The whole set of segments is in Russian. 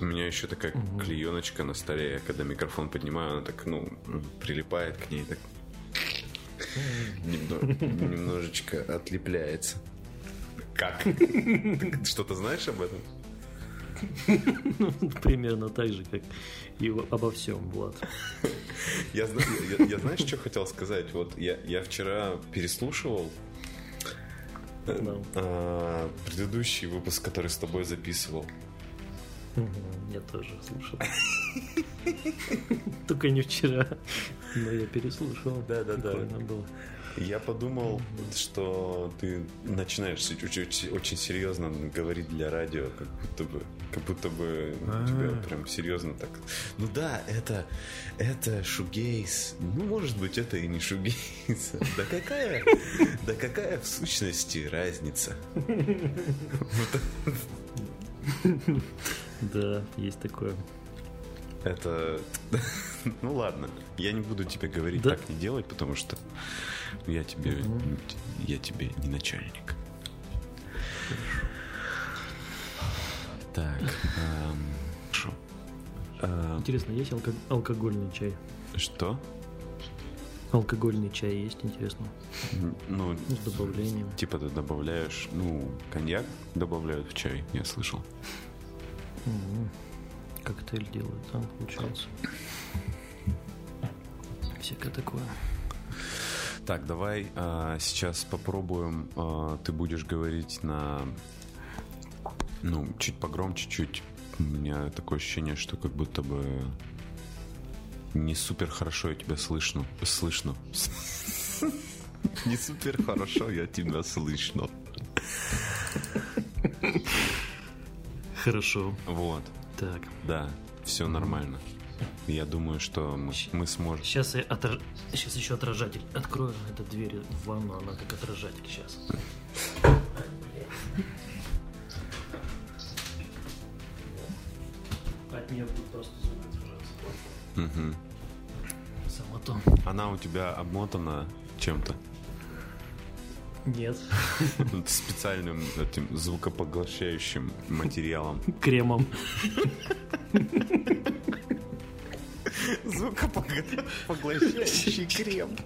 У меня еще такая угу. клееночка на столе. Я когда микрофон поднимаю, она так, ну, прилипает к ней, так немножечко отлепляется. Как? Ты что-то знаешь об этом? Примерно так же, как и обо всем, Влад. Я, я, я знаешь, что хотел сказать? Вот я, я вчера переслушивал no. а, предыдущий выпуск, который с тобой записывал. Я тоже слушал. Только не вчера, но я переслушал. Да, да, да. было. Я подумал, что ты начинаешь очень, очень серьезно говорить для радио, как будто бы, как будто бы у тебя а. прям серьезно так. Ну да, это, это шугейс. Ну, может быть, это и не шугейс. Да какая, да какая в сущности разница? Да, есть такое. Это... Ну ладно, я не буду тебе говорить, да? как не делать, потому что я тебе, угу. я тебе не начальник. Так, эм, хорошо. Эм, интересно, есть алко- алкогольный чай? Что? Алкогольный чай есть, интересно? Ну, с добавлением. Типа ты добавляешь, ну, коньяк добавляют в чай, я слышал. Угу. Коктейль делают, да, получается. Всякое такое. Так, давай а, сейчас попробуем. А, ты будешь говорить на, ну, чуть погромче, чуть. У меня такое ощущение, что как будто бы не супер хорошо я тебя слышно, слышно. Не супер хорошо я тебя слышно. Хорошо. Вот. Так. Да, все нормально. Я думаю, что мы, мы сможем. Сейчас я отр... сейчас еще отражатель открою эту дверь в ванну, она как отражатель сейчас. От нее будет просто звук отражаться. Угу. Само то. Она у тебя обмотана чем-то? Нет. Специальным этим звукопоглощающим материалом. Кремом. Звукопоглощающий крем.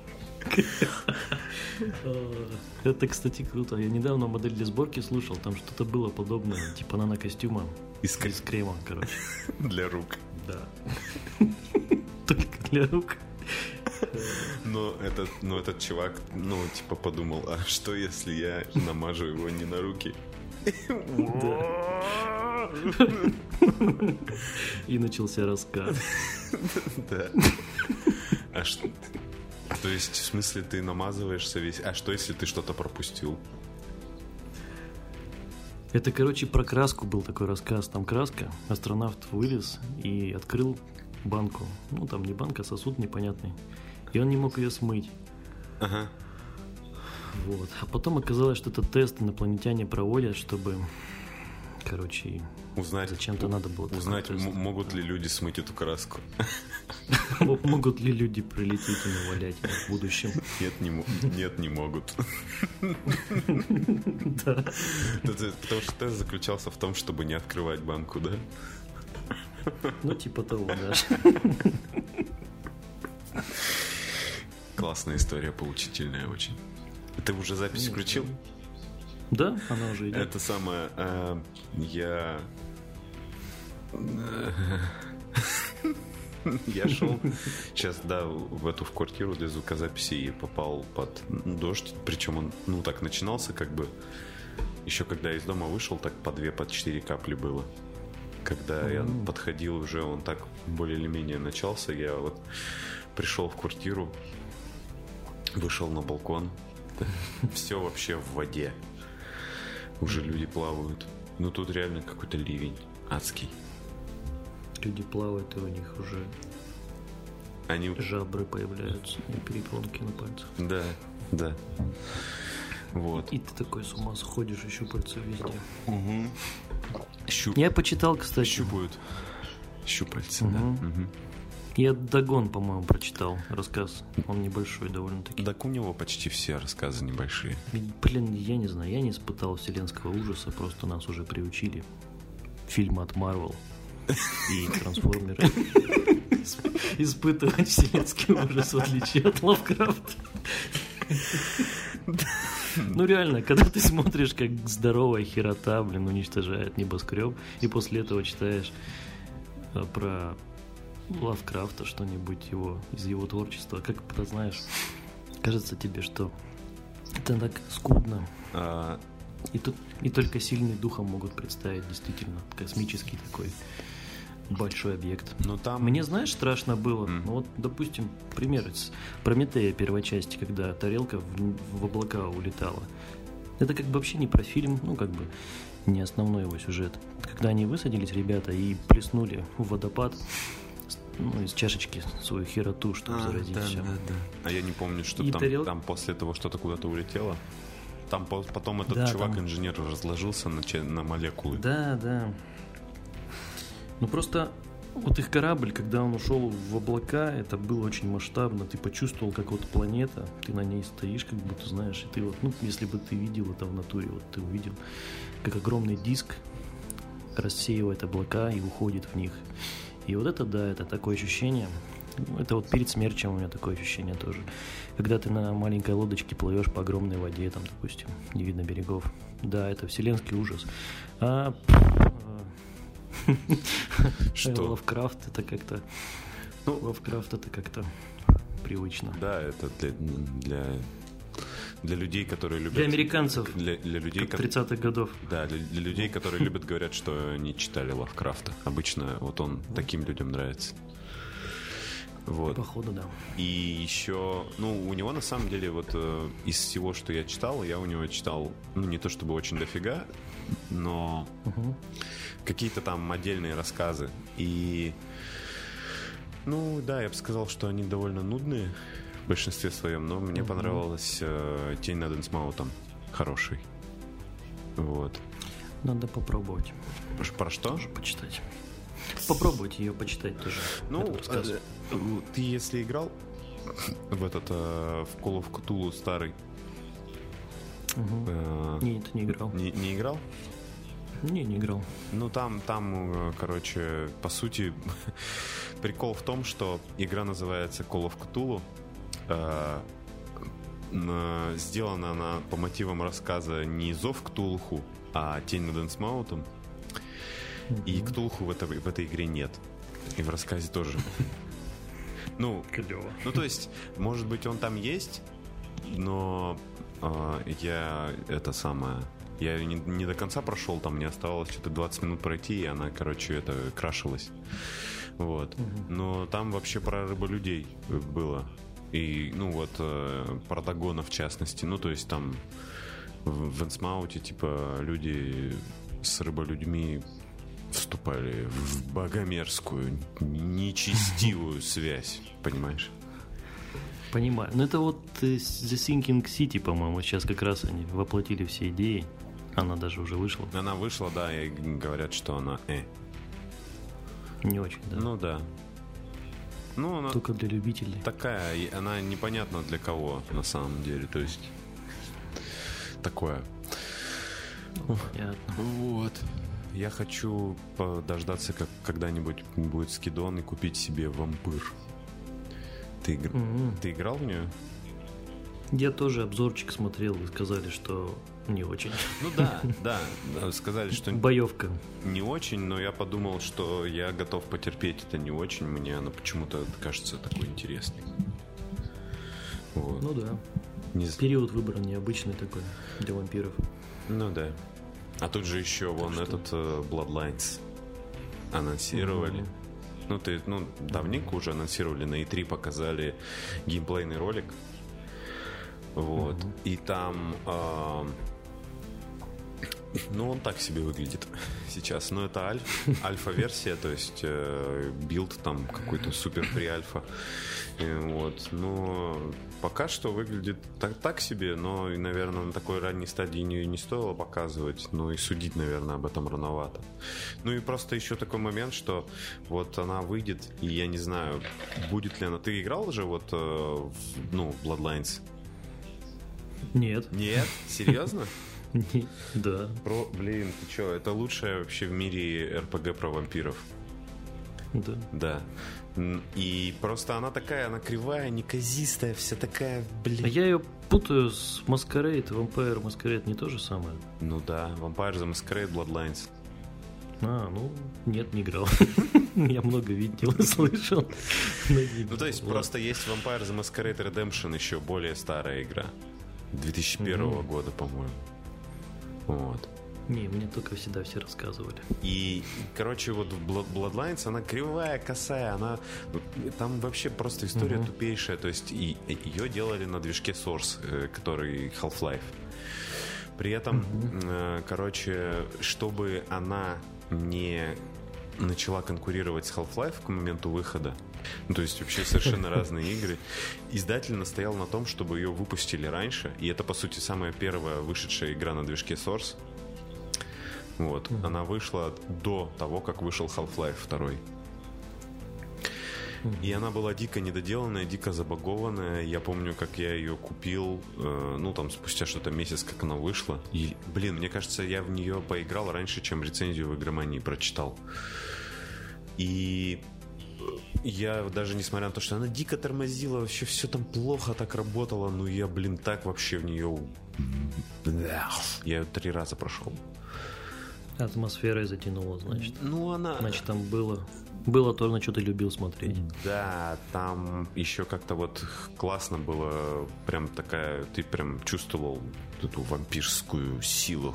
Это, кстати, круто. Я недавно модель для сборки слушал, там что-то было подобное, типа нано-костюма. Из, из крема, короче. Для рук. Да. Только для рук. Но этот, но этот чувак, ну, типа, подумал, а что если я намажу его не на руки? И начался рассказ. Да. А что? То есть, в смысле, ты намазываешься весь... А что, если ты что-то пропустил? Это, короче, про краску был такой рассказ. Там краска, астронавт вылез и открыл банку. Ну, там не банка, а сосуд непонятный. И он не мог ее смыть. Ага. Вот. А потом оказалось, что это тест инопланетяне проводят, чтобы, короче, узнать, зачем-то надо было. Узнать, могут ли люди смыть эту краску. Могут ли люди прилететь и навалять в будущем? Нет, не, нет, не могут. Да. Потому что тест заключался в том, чтобы не открывать банку, да? Ну, типа того, да. Классная история, поучительная очень. Ты уже запись включил? Да, она уже идет. Это самое, э, я... Я шел сейчас, да, в эту в квартиру для звукозаписи и попал под дождь. Причем он, ну, так начинался, как бы. Еще когда из дома вышел, так по две, по четыре капли было. Когда mm-hmm. я подходил уже, он так более или менее начался. Я вот пришел в квартиру, вышел на балкон, все вообще в воде. Уже люди плавают. Ну тут реально какой-то ливень адский. Люди плавают, и у них уже они... жабры появляются и перепонки на пальцах. Да, да. Вот. И ты такой с ума сходишь и щупальца везде. Угу. Щуп... Я почитал, кстати. Щупают. Щупальца, угу. да. Угу. Я Дагон, по-моему, прочитал рассказ. Он небольшой довольно-таки. Так у него почти все рассказы небольшие. Блин, я не знаю, я не испытал вселенского ужаса, просто нас уже приучили. Фильмы от Марвел. и трансформеры. Испытывать вселенский ужас, в отличие от Лавкрафта. Ну реально, когда ты смотришь, как здоровая херота, блин, уничтожает небоскреб, и после этого читаешь э, про Лавкрафта что-нибудь его из его творчества, как это знаешь, кажется тебе, что это так скудно. А, И тут и только сильные духом могут представить действительно космический такой большой объект. ну там... Мне, знаешь, страшно было. Мгм. Ну, вот, допустим, пример из Прометея первой части, когда тарелка в, в облака улетала. Это как бы вообще не про фильм, ну, как бы не основной его сюжет. Когда они высадились, ребята, и плеснули в водопад ну, из чашечки свою хероту, чтобы А, заразить да, всё. да, да. А я не помню, что там, тарел- там после того что-то куда-то улетело. Там по- потом этот Да, чувак-инженер разложился на, на молекулы. Да, да. Ну просто вот их корабль, когда он ушел в облака, это было очень масштабно. Ты почувствовал, как вот планета, ты на ней стоишь, как будто знаешь, и ты вот, ну, если бы ты видел это в натуре, вот ты увидел, как огромный диск рассеивает облака и уходит в них. И вот это, да, это такое ощущение. Это вот перед смерчем у меня такое ощущение тоже. Когда ты на маленькой лодочке плывешь по огромной воде, там, допустим, не видно берегов. Да, это вселенский ужас. А э, Что? Лавкрафт это как-то... Ну, Лавкрафт это как-то привычно. Да, это для, для, для людей, которые любят... Для американцев, Для, для людей, как ко- 30-х годов. Да, для, для людей, которые любят, говорят, что не читали Лавкрафта. Обычно вот он таким людям нравится. Вот. Походу, да. И еще, ну, у него на самом деле вот э, из всего, что я читал, я у него читал, ну, не то чтобы очень дофига, но Мгм. какие-то там отдельные рассказы. И, ну, да, я бы сказал, что они довольно нудные в большинстве своем, но мне Мгм. понравилась э, «Тень над Инсмаутом». Хороший. Вот. Надо попробовать. Про что? Тоже почитать. Попробовать ее почитать тоже. Ну, э, ты если играл в этот, э, в Call of Cthulhu старый, Мгм. э, Нет, не играл. не, не играл? Не, не играл. Ну, там, там, короче, по сути, прикол в том, что игра называется Call of Cthulhu. Э, Сделана она по мотивам рассказа не Зов Ктулху, а Тень над Энсмаутом. И. Ктулху в этой, в этой игре нет. И в рассказе тоже. Ну, Клево. ну, то есть, может быть, он там есть, но а, я это самое. Я не, не до конца прошел, там мне оставалось что-то 20 минут пройти, и она, короче, это крашилась. Вот. Мгм. Но там вообще про рыболюдей было. И, ну вот, э, про Дагона в частности. Ну, то есть там в, в Энсмауте, типа, люди с рыболюдьми вступали в богомерзкую, нечестивую связь, понимаешь? Понимаю. Ну это вот э, The Sinking City, по-моему, сейчас как раз они воплотили все идеи. Она даже уже вышла. Она вышла, да, и говорят, что она э. Не очень, да. Ну да. Ну, она Только для любителей. такая, она непонятна для кого на самом деле, то есть такое. Понятно. Вот. Я хочу подождаться, как когда-нибудь будет скидон и купить себе вампир. Ты, игр- Мгм. ты играл в нее? Я тоже обзорчик смотрел, вы сказали, что не очень. Ну да, да. Сказали, что Боевка. не очень, но я подумал, что я готов потерпеть это не очень. Мне она почему-то кажется такой интересной. Вот. Ну да. Не Период выбран необычный такой для вампиров. Ну да. А тут же еще вон что- этот э, Bloodlines анонсировали. Мгм. Ну, ты, ну, давненько уже анонсировали, на E3 показали геймплейный ролик. Вот. Мгм. И там... а, ну, он так себе выглядит сейчас. Но это альф, альфа-версия, то есть э, билд там какой-то супер pre-alpha. Э, Вот. Но пока что выглядит так, так себе, но, и, наверное, на такой ранней стадии не, не стоило показывать. Ну и судить, наверное, об этом рановато. Ну и просто еще такой момент, что вот она выйдет, и я не знаю, будет ли она... Ты играл уже вот, э, в, ну, Bloodlines? Нет. Нет? Серьезно? Да. Про, блин, ты что, это лучшее вообще в мире РПГ про вампиров. Да. Да. И просто она такая, она кривая, неказистая, вся такая, блин. А я ее путаю с Masquerade. Vampire Masquerade не то же самое? Ну да, Vampire the Masquerade Bloodlines. А, ну, нет, не играл. Я много видел и слышал. Ну, то есть, просто есть Vampire the Masquerade Redemption, еще более старая игра. 2001 Мгм. года, по-моему. Вот. Не, мне только всегда все рассказывали. И, короче, вот в Blood- Bloodlines, она кривая, косая, она... Там вообще просто история Мгм. тупейшая. То есть, и, ее делали на движке Source, э, который Half-Life. При этом, э, короче, чтобы она не начала конкурировать с Half-Life к моменту выхода, ну, то есть вообще совершенно разные игры. Издатель настоял на том, чтобы ее выпустили раньше, и это, по сути, самая первая вышедшая игра на движке Source. Вот. Она вышла до того, как вышел Half-Life 2. И она была дико недоделанная, дико забагованная. Я помню, как я ее купил, э, ну, там, спустя что-то месяц, как она вышла. И, блин, мне кажется, я в нее поиграл раньше, чем рецензию в игромании прочитал. И э, я даже несмотря на то, что она дико тормозила, вообще все там плохо так работало, ну я, блин, так вообще в нее... Я ее три раза прошел. Атмосферой затянуло, значит. Ну, она... Значит, там было... Было то, на что ты любил смотреть. Да, там еще как-то вот классно было, прям такая, ты прям чувствовал эту вампирскую силу,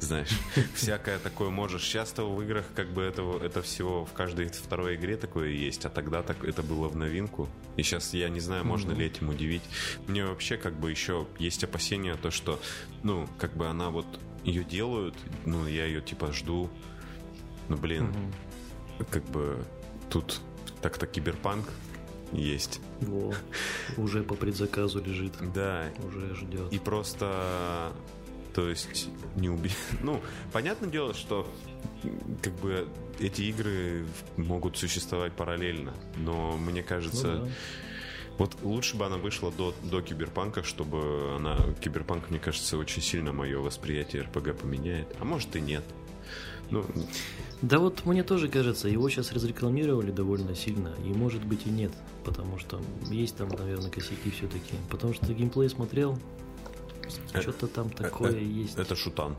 знаешь, всякое такое можешь. Часто в играх как бы этого, это всего в каждой второй игре такое есть, а тогда так это было в новинку. И сейчас я не знаю, можно ли этим удивить. Мне вообще как бы еще есть опасения, то что, ну, как бы она вот ее делают, ну, я ее типа жду, ну, блин, как бы тут так-то киберпанк есть. Во, уже по предзаказу лежит. Да, Уже ждет. и просто, то есть, не уби... Ну, понятное дело, что как бы эти игры могут существовать параллельно, но мне кажется, Ну да. вот лучше бы она вышла до, до киберпанка, чтобы она... Киберпанк, мне кажется, очень сильно мое восприятие РПГ поменяет. А может и нет. Ну, Да вот мне тоже кажется, его сейчас разрекламировали довольно сильно, и может быть и нет, потому что есть там, наверное, косяки все-таки. Потому что геймплей смотрел, что-то там такое э, есть. это шутан.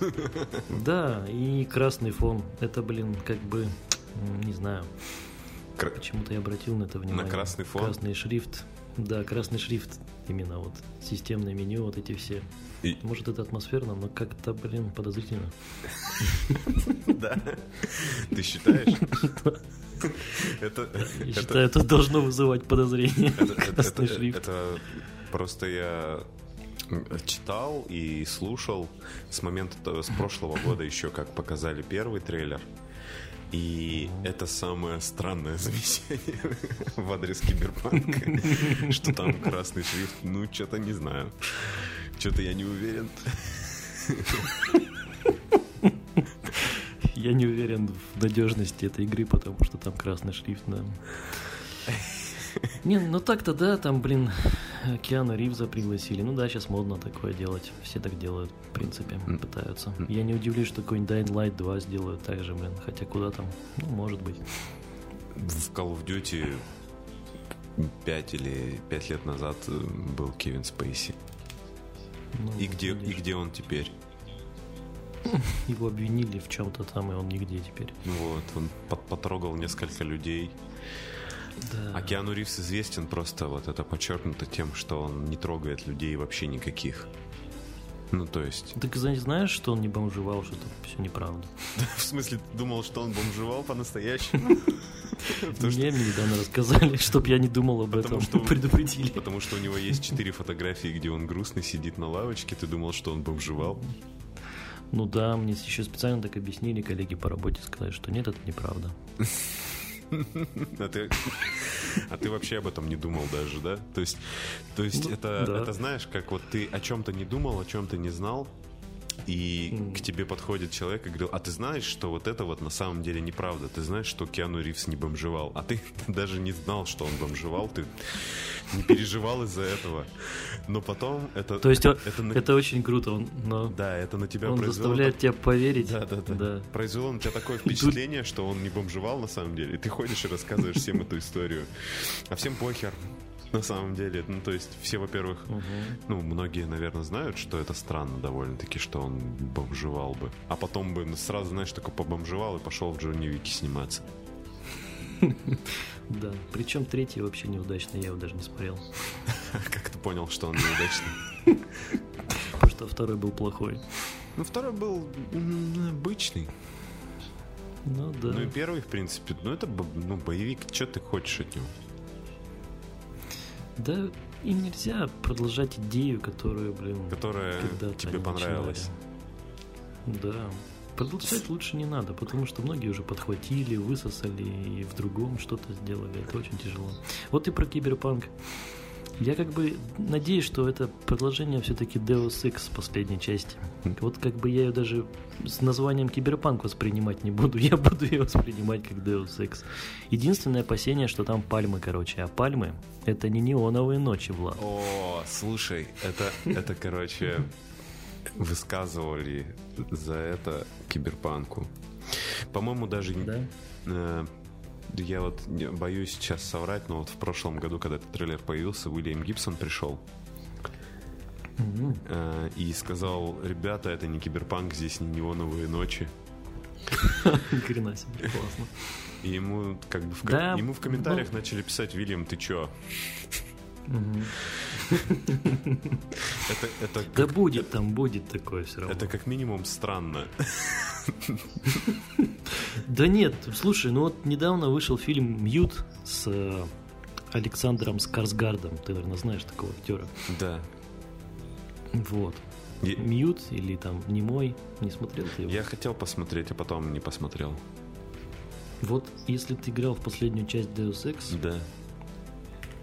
Да, и красный фон. Это, блин, как бы, не знаю, Кра- почему-то я обратил на это внимание. красный фон? Красный шрифт. Да, красный шрифт. Именно вот системное меню, вот эти все. И- Может, это атмосферно, но как-то, блин, подозрительно. Да. Ты считаешь? Это, Я считаю, это должно вызывать подозрение. это- Красный шрифт. это просто я читал и слушал с момента с прошлого года еще, как показали первый трейлер. И это самое странное замечание в адрес киберпанка, что там красный шрифт. Ну, что-то не знаю. Что-то я не уверен. Я не уверен в надежности этой игры, потому что там красный шрифт, да. Не, ну так-то да, там, блин, Киану Ривза пригласили. Ну да, сейчас модно такое делать. Все так делают, в принципе, пытаются. Я не удивлюсь, что какой-нибудь Dying Light 2 сделают так же, блин. Хотя куда там? Ну, может быть. В Call of Duty 5 или 5 лет назад э, был Кевин Спейси. Ну, И где, и где он теперь? Его обвинили в чем-то там, и он нигде теперь. Ну Вот, он потрогал несколько людей. Да. А Киану Ривз известен просто вот это подчеркнуто тем, что он не трогает людей вообще никаких. Ну, то есть... Так зна- знаешь, что он не бомжевал, что это все неправда. В смысле, ты думал, что он бомжевал по-настоящему? Потому что- Мне недавно рассказали, чтоб я не думал об Потому этом. что- Предупредили. Потому что у него есть четыре фотографии, где он грустный сидит на лавочке. Ты думал, что он бомжевал? Ну да, мне еще специально так объяснили коллеги по работе, сказали, что нет, это неправда. А ты, а ты вообще об этом не думал даже, да? То есть, то есть Ну, это, да. это знаешь, как вот ты о чем-то не думал, о чем-то не знал, и mm. к тебе подходит человек и говорил, а ты знаешь, что вот это вот на самом деле неправда. Ты знаешь, что Киану Ривз не бомжевал. А ты даже не знал, что он бомжевал. Ты не переживал из-за этого. Но потом это... То есть это, это очень круто. Он, но да, это на тебя он произвело... заставляет тебя поверить. Да, да, да, да. Произвело на тебя такое впечатление, что он не бомжевал на самом деле. И ты ходишь и рассказываешь всем эту историю. А всем похер на самом деле. Ну, то есть, все, во-первых, угу. ну, многие, наверное, знают, что это странно довольно-таки, что он бомжевал бы. А потом бы сразу, знаешь, такой побомжевал и пошел в Джонни Вики сниматься. Да, причем третий вообще неудачный, я его даже не смотрел. Как ты понял, что он неудачный? Потому что второй был плохой. Ну, второй был обычный. Ну да. Ну и первый, в принципе, ну это ну, боевик, что ты хочешь от него? Да, им нельзя продолжать идею, которую, блин, которая тебе понравилась. Да. Продолжать лучше не надо, потому что многие уже подхватили, высосали и в другом что-то сделали. Это очень тяжело. Вот и про киберпанк. Я как бы надеюсь, что это продолжение все-таки Deus Ex последней части. Вот как бы я ее даже с названием Киберпанк воспринимать не буду. Я буду ее воспринимать как Deus Ex. Единственное опасение, что там пальмы, короче. А пальмы — это не неоновые ночи, Влад. О, слушай, это, это короче, высказывали за это Киберпанку. По-моему, даже... Да? Я вот боюсь сейчас соврать, но вот в прошлом году, когда этот трейлер появился, Уильям Гибсон пришел mm-hmm. и сказал, ребята, это не киберпанк, здесь не неоновые ночи. Хрена себе, классно. И ему как бы в, да, ему в комментариях начали писать, Вильям, ты чё? Это, это да будет там, будет такое все равно. Это как минимум странно. Да нет, слушай, ну вот недавно вышел фильм «Мьют» с э, Александром Скарсгардом. Ты, наверное, знаешь такого актера. Да. Вот. Я... Мьют или там Немой. Не смотрел ты его? Я хотел посмотреть, а потом не посмотрел. Вот если ты играл в последнюю часть Deus Ex, да.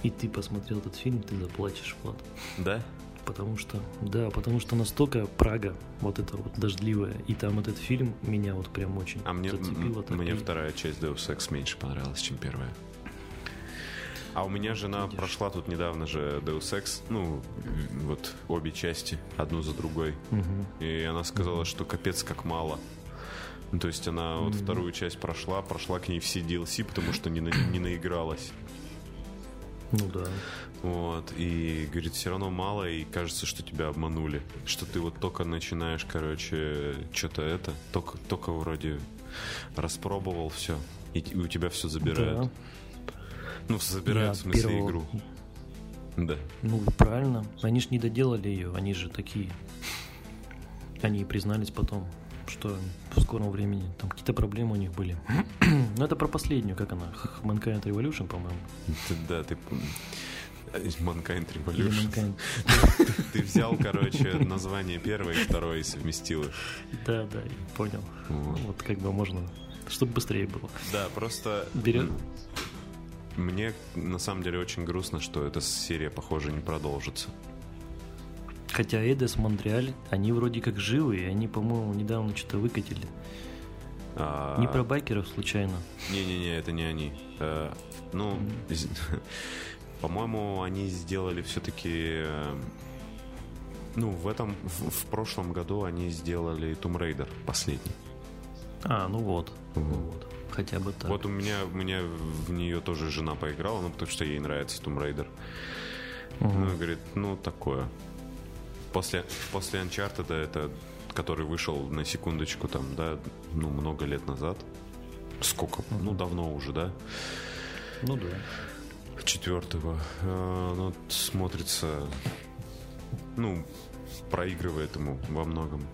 И ты посмотрел этот фильм, ты заплачешь, Влад. Да? потому что, да, потому что настолько Прага, вот это вот дождливая, и там этот фильм меня вот прям очень а мне, зацепило. Так мне и... вторая часть Deus Ex меньше понравилась, чем первая. А у меня жена Видишь. прошла тут недавно же Deus Ex, ну, вот обе части, одну за другой. Угу. И она сказала, угу. что капец как мало. Ну, то есть она вот вторую часть прошла, прошла к ней все DLC, потому что не, на, не наигралась. Ну да. Вот, и говорит, все равно мало, и кажется, что тебя обманули. Что ты вот только начинаешь, короче, что-то это, только, только вроде распробовал все, и, и у тебя все забирают. Да. Ну, забирают, Я в смысле, первого... игру. Да. Ну, правильно. Они же не доделали ее, они же такие. Они и признались потом, что в скором времени там какие-то проблемы у них были. Но это про последнюю, как она? Mankind Revolution, по-моему. Да, ты Mankind Revolution. Mankind. Ты, ты взял, короче, название первой и второй и совместил их. Да, да, понял. Вот. вот как бы можно, чтобы быстрее было. Да, просто... Берет... Мне на самом деле очень грустно, что эта серия, похоже, не продолжится. Хотя Эдес, Монреаль, они вроде как живые, они, по-моему, недавно что-то выкатили. А... Не про байкеров случайно? Не-не-не, это не они. А, ну, По-моему, они сделали все-таки... Э, ну, в этом, в, в прошлом году они сделали Tomb Raider последний. А, ну вот. Угу. вот. Хотя бы так. Вот у меня, у меня в нее тоже жена поиграла, ну, потому что ей нравится Tomb Raider. Угу. Ну, говорит, ну, такое. После, после Uncharted, это, который вышел на секундочку там, да, ну, много лет назад. Сколько? Угу. Ну, давно уже, да? Ну, да четвертого, э, оно смотрится, ну, проигрывает ему во многом.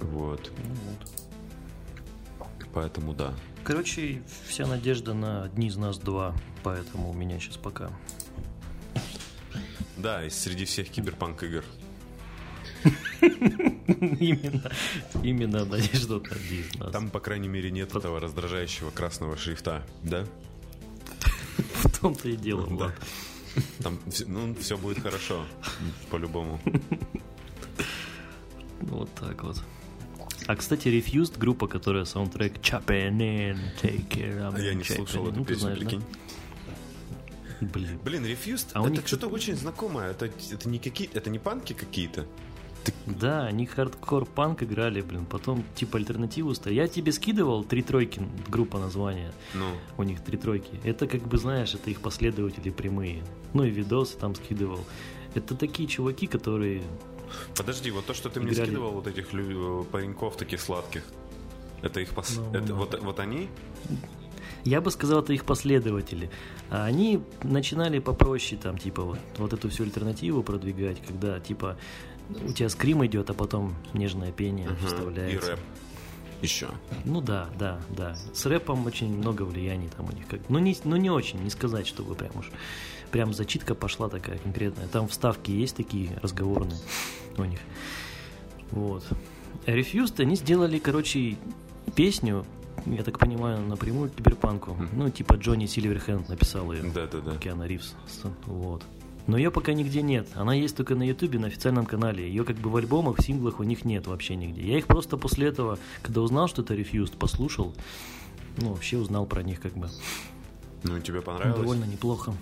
Вот. Ну вот. Поэтому да. Короче, вся надежда на одни из нас два, поэтому у меня сейчас пока. Да, и среди всех киберпанк игр. Именно, именно надежда на одни из нас. Там, по крайней мере, нет этого раздражающего красного шрифта, да? В том-то и дело, да. Там, ну, все будет хорошо, по-любому. Вот так вот. А, кстати, Refused, группа, которая саундтрек Chopping in, take care, А я не слушал эту ну, песню, прикинь. Блин. Блин, Refused, А это них- что-то очень знакомое. Это, это не какие это не панки какие-то. Да, они хардкор панк играли, блин, потом типа альтернативу ставили. Я тебе скидывал три тройки, группа названия, Ну, у них три тройки. Это как бы, знаешь, это их последователи прямые. Ну и видосы там скидывал. Это такие чуваки, которые... подожди, вот то, что ты мне Играли. скидывал, вот этих лю- пареньков таких сладких, это их пос... Ну, это ну. вот, вот они? Я бы сказал, это их последователи. А они начинали попроще, там, типа, вот, вот эту всю альтернативу продвигать, когда, типа, у тебя скрим идет, а потом нежное пение. И вставляется. рэп. Еще. Ну да, да, да. С рэпом очень много влияний там у них. Как... Ну, не, ну не очень, не сказать, чтобы прям уж прям зачитка пошла такая конкретная. Там вставки есть такие разговорные у них. Вот. Refused, они сделали, короче, песню, я так понимаю, напрямую к киберпанку. Мгм. Ну, типа Джонни Сильверхенд написал ее. Да-да-да. Киану Ривз. С- Вот. Но ее пока нигде нет. Она есть только на Ютубе, на официальном канале. Ее как бы в альбомах, в синглах у них нет вообще нигде. Я их просто после этого, когда узнал, что это Refused, послушал, ну, вообще узнал про них как бы. Ну, тебе понравилось? довольно неплохо.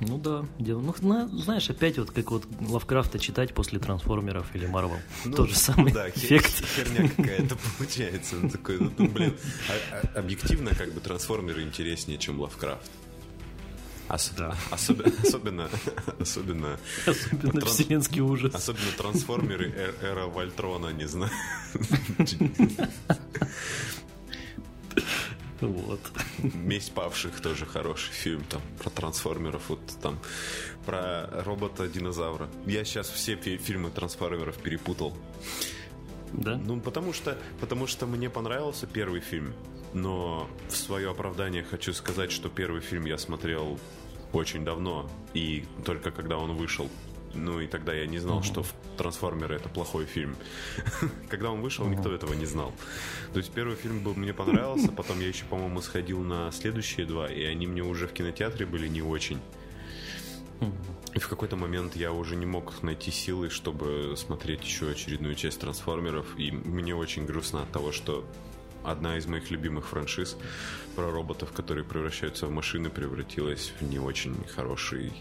Ну да, дело. Ну, зна- знаешь, опять вот как вот Лавкрафта читать после трансформеров или Марвел. Ну, Тот же самый да, эффект. херня какая-то получается. Он такой, ну, ну, блин, а- а- объективно как бы трансформеры интереснее, чем Лавкрафт. Ос- Да. Особенно, особенно, особенно, Особенно Транс- вселенский ужас. особенно трансформеры Эр- Эра Вольтрона, не знаю. Вот. Месть павших тоже хороший фильм там про трансформеров, вот там про робота-динозавра. Я сейчас все фи- фильмы трансформеров перепутал. Да? Ну, потому что, потому что мне понравился первый фильм, но в свое оправдание хочу сказать, что первый фильм я смотрел очень давно, и только когда он вышел. Ну и тогда я не знал, что в- «Трансформеры» — это плохой фильм. Когда он вышел, никто этого не знал. То есть первый фильм был, мне понравился, потом я еще, по-моему, сходил на следующие два, и они мне уже в кинотеатре были не очень. И в какой-то момент я уже не мог найти силы, чтобы смотреть еще очередную часть трансформеров. И мне очень грустно от того, что одна из моих любимых франшиз про роботов, которые превращаются в машины, превратилась в не очень хороший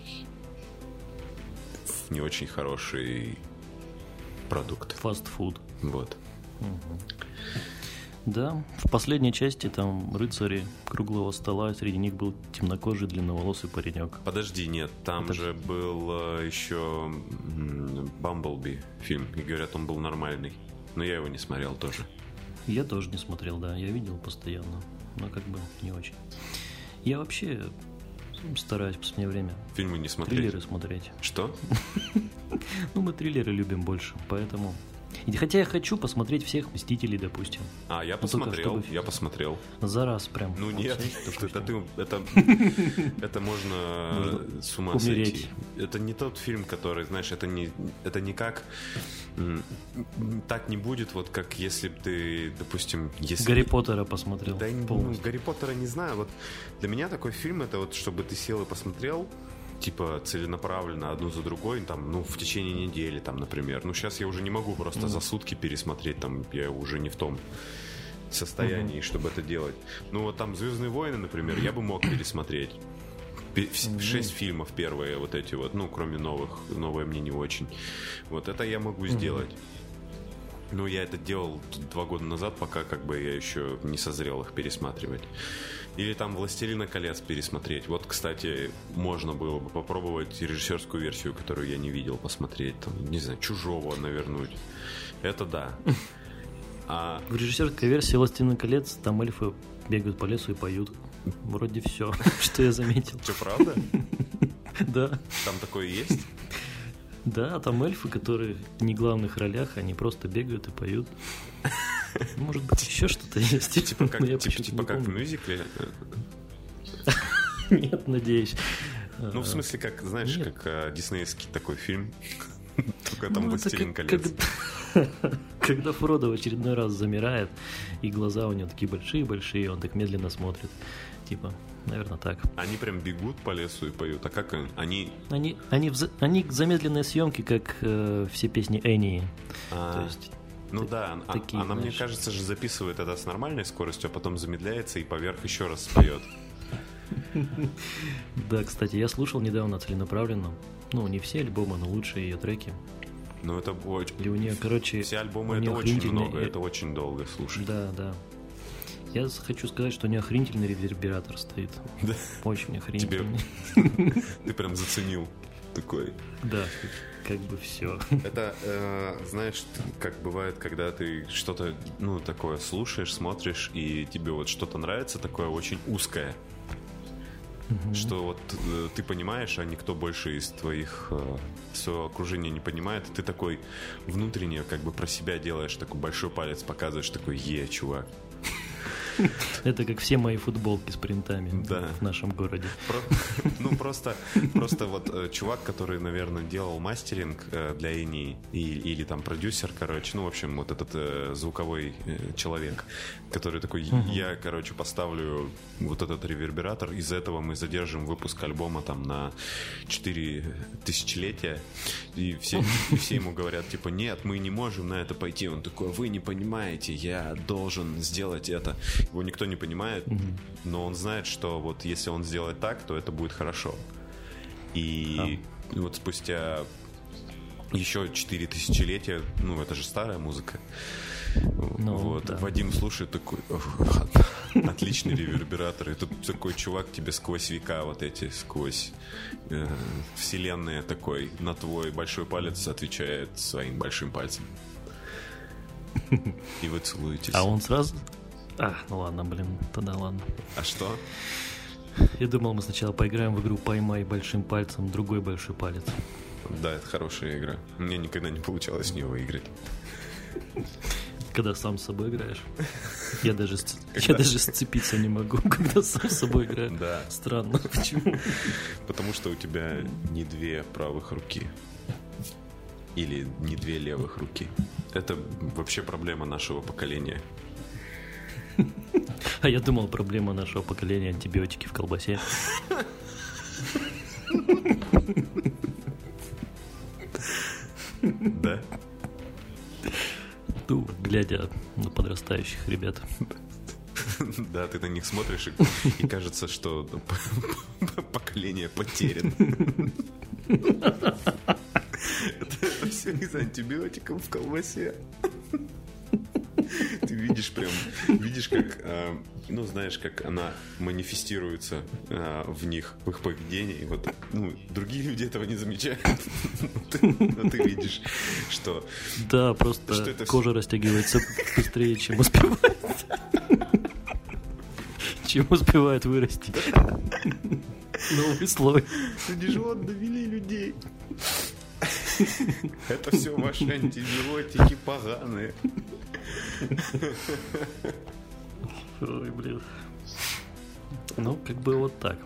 в не очень хороший продукт. Фастфуд. Вот. Да, в последней части там рыцари круглого стола, и среди них был темнокожий длинноволосый паренек. Подожди, нет, там Это- же был э, еще Бамблби фильм, и говорят, он был нормальный. Но я его не смотрел тоже. Я тоже не смотрел, да, я видел постоянно, но как бы не очень. Я вообще стараюсь в последнее время Фильмы не смотреть. триллеры смотреть. Что? Ну, мы триллеры любим больше, поэтому... И хотя я хочу посмотреть всех «Мстителей», допустим. А, я Ну, только посмотрел, чтобы- я посмотрел. За раз прям. Ну Вот, нет, знаете, это, ты, это, это можно Можно с ума умереть. сойти. Это не тот фильм, который, знаешь, это не, это не как так не будет, вот как если бы ты, допустим, если Гарри Поттера посмотрел Да, ну, полностью. Гарри Поттера не знаю. Вот для меня такой фильм это вот, чтобы ты сел и посмотрел, типа целенаправленно одну за другой, там, ну, в течение недели, там, например. Ну, сейчас я уже не могу просто за сутки пересмотреть, там, я уже не в том состоянии, чтобы это делать. Ну, вот там Звездные войны, например, я бы мог пересмотреть. Шесть фильмов первые вот эти вот, ну, кроме новых, новые мне не очень. Вот это я могу сделать. Ну, я это делал два года назад, пока как бы я еще не созрел их пересматривать. Или там «Властелина колец» пересмотреть. Вот, кстати, можно было бы попробовать режиссерскую версию, которую я не видел, посмотреть. Там, не знаю, «Чужого» навернуть. Это да. А В режиссерской версии «Властелина колец» там эльфы бегают по лесу и поют. Вроде все, что я заметил. что, правда? Да, Там такое есть? да, там эльфы, которые не в главных ролях, они просто бегают и поют. Может быть, еще что-то есть. Типа как, я типа, типа как в мюзикле? Нет, надеюсь. Ну, в смысле, как, знаешь, Нет. как э, диснеевский такой фильм. Только там Ну, «Властелин как- колец». Когда, когда Фродо в очередной раз замирает, и глаза у него такие большие-большие, он так медленно смотрит. Типа, наверное, так. Они прям бегут по лесу и поют. А как они? Они... Они, в они замедленные съемки, как э, все песни Энни. а, То есть Ну да, а- такие, она, мне знаешь. кажется, же записывает это с нормальной скоростью, а потом замедляется и поверх еще раз споет. Да, кстати, я слушал недавно целенаправленно. Ну, не все альбомы, но лучшие ее треки. Ну это очень... И у нее, короче... Все альбомы это очень много, это очень долго слушать. Да, да. Я хочу сказать, что у нее охренительный ревербератор стоит. Да. Очень охренительный. Ты прям заценил такой. Да, как бы все. Это, э, знаешь, как бывает, когда ты что-то, ну, такое слушаешь, смотришь, и тебе вот что-то нравится, такое очень узкое, что вот э, ты понимаешь, а никто больше из твоих э, своего окружения не понимает, и ты такой внутренне как бы про себя делаешь, такой большой палец показываешь, такой, е, чувак. Это как все мои футболки с принтами Да. в нашем городе. Про- ну, просто, просто вот э, чувак, который, наверное, делал мастеринг э, для Эни или там продюсер, короче, ну, в общем, вот этот э, звуковой человек, который такой, я, короче, поставлю вот этот ревербератор, из этого мы задержим выпуск альбома там на 4 тысячелетия, и все, и все ему говорят, типа, нет, мы не можем на это пойти. Он такой, вы не понимаете, я должен сделать это. Его никто не понимает, но он знает, что вот если он сделает так, то это будет хорошо. И вот спустя еще 4 тысячелетия, ну это же старая музыка, Ну, вот, да. Вадим слушает такой, «Ох, отличный ревербератор, и тут такой чувак тебе сквозь века вот эти, сквозь э, вселенные такой, на твой большой палец отвечает своим большим пальцем. И вы целуетесь. А он сразу... А, ну ладно, блин, тогда ладно. А что? Я думал, мы сначала поиграем в игру «Поймай большим пальцем другой большой палец». Да, это хорошая игра. Мне никогда не получалось в нее выиграть. Когда сам с собой играешь. Я даже, я даже сцепиться не могу, когда сам с собой играю. Да, Странно, почему? потому что у тебя не две правых руки. Или не две левых руки. Это вообще проблема нашего поколения. А я думал, проблема нашего поколения антибиотики в колбасе. Да? Ну, глядя на подрастающих ребят. Да, ты на них смотришь, и, и кажется, что поколение потеряно. Это, это все из антибиотиков в колбасе. Ты видишь прям, видишь, как, а, ну, знаешь, как она манифестируется а, в них, в их поведении. Вот, ну, другие люди этого не замечают. Но ты, видишь, что Да, просто кожа растягивается быстрее, чем успевает. Чем успевает вырасти. Новый слой. Люди же вот довели людей. Это все ваши антибиотики поганые. Ой, блин. Ну, как бы вот так.